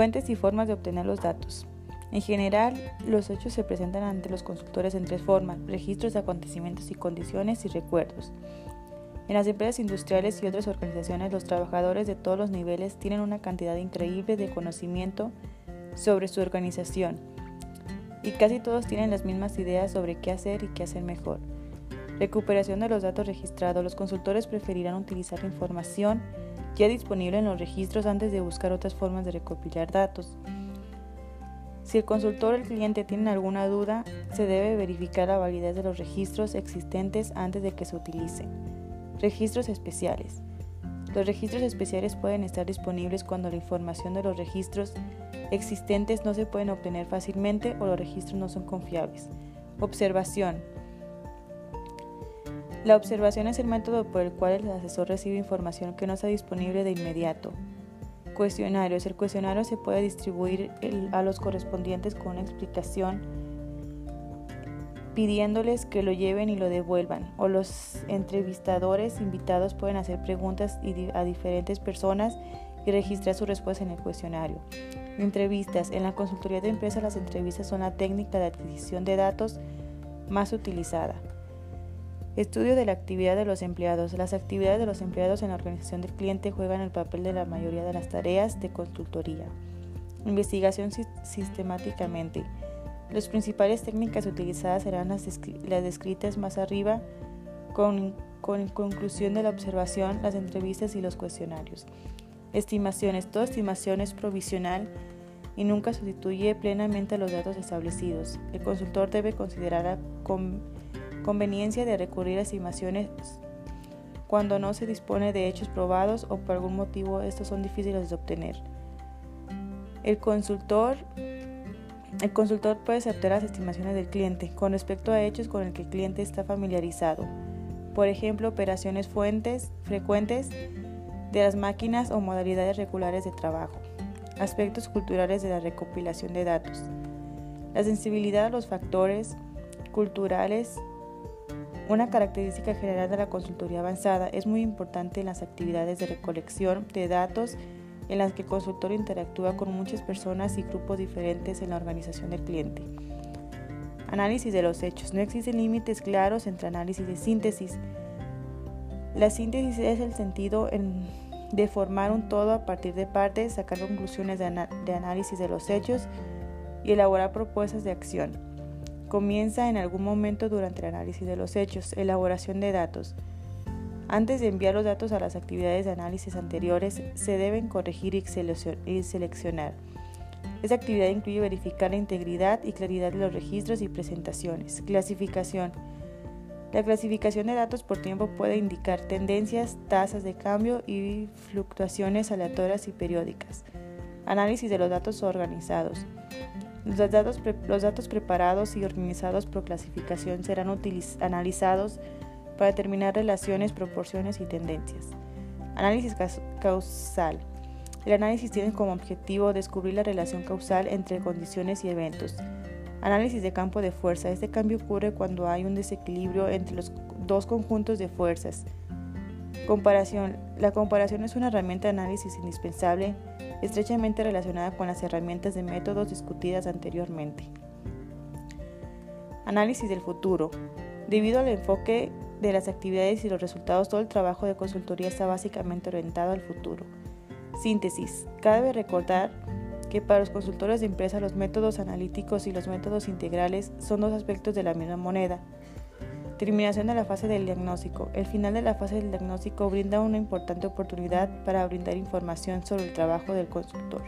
Fuentes y formas de obtener los datos. En general, los hechos se presentan ante los consultores en tres formas, registros de acontecimientos y condiciones y recuerdos. En las empresas industriales y otras organizaciones, los trabajadores de todos los niveles tienen una cantidad increíble de conocimiento sobre su organización y casi todos tienen las mismas ideas sobre qué hacer y qué hacer mejor. Recuperación de los datos registrados. Los consultores preferirán utilizar información ya disponible en los registros antes de buscar otras formas de recopilar datos. Si el consultor o el cliente tienen alguna duda, se debe verificar la validez de los registros existentes antes de que se utilicen. Registros especiales. Los registros especiales pueden estar disponibles cuando la información de los registros existentes no se pueden obtener fácilmente o los registros no son confiables. Observación. La observación es el método por el cual el asesor recibe información que no está disponible de inmediato. Cuestionarios. El cuestionario se puede distribuir a los correspondientes con una explicación pidiéndoles que lo lleven y lo devuelvan. O los entrevistadores invitados pueden hacer preguntas a diferentes personas y registrar su respuesta en el cuestionario. Entrevistas. En la consultoría de empresas las entrevistas son la técnica de adquisición de datos más utilizada. Estudio de la actividad de los empleados. Las actividades de los empleados en la organización del cliente juegan el papel de la mayoría de las tareas de consultoría. Investigación sistemáticamente. Las principales técnicas utilizadas serán las, descritas más arriba con, con conclusión de la observación, las entrevistas y los cuestionarios. Estimaciones. Toda estimación es provisional y nunca sustituye plenamente a los datos establecidos. El consultor debe considerar la conveniencia de recurrir a estimaciones cuando no se dispone de hechos probados o por algún motivo estos son difíciles de obtener. El consultor, el consultor puede aceptar las estimaciones del cliente con respecto a hechos con el que el cliente está familiarizado. Por ejemplo, operaciones fuentes, frecuentes de las máquinas o modalidades regulares de trabajo. Aspectos culturales de la recopilación de datos. La sensibilidad a los factores culturales una característica general de la consultoría avanzada es muy importante en las actividades de recolección de datos en las que el consultor interactúa con muchas personas y grupos diferentes en la organización del cliente. Análisis de los hechos. No existen límites claros entre análisis y síntesis. La síntesis es el sentido de formar un todo a partir de partes, sacar conclusiones de análisis de los hechos y elaborar propuestas de acción. Comienza en algún momento durante el análisis de los hechos, elaboración de datos. Antes de enviar los datos a las actividades de análisis anteriores, se deben corregir y seleccionar. Esta actividad incluye verificar la integridad y claridad de los registros y presentaciones. Clasificación. La clasificación de datos por tiempo puede indicar tendencias, tasas de cambio y fluctuaciones aleatorias y periódicas. Análisis de los datos organizados. Los datos, los datos preparados y organizados por clasificación serán analizados para determinar relaciones, proporciones y tendencias. Análisis causal. El análisis tiene como objetivo descubrir la relación causal entre condiciones y eventos. Análisis de campo de fuerza. Este cambio ocurre cuando hay un desequilibrio entre los dos conjuntos de fuerzas. Comparación. La comparación es una herramienta de análisis indispensable estrechamente relacionada con las herramientas de métodos discutidas anteriormente. Análisis del futuro. Debido al enfoque de las actividades y los resultados, todo el trabajo de consultoría está básicamente orientado al futuro. Síntesis. Cabe recordar que para los consultores de empresa los métodos analíticos y los métodos integrales son dos aspectos de la misma moneda. Terminación de la fase del diagnóstico. El final de la fase del diagnóstico brinda una importante oportunidad para brindar información sobre el trabajo del consultor.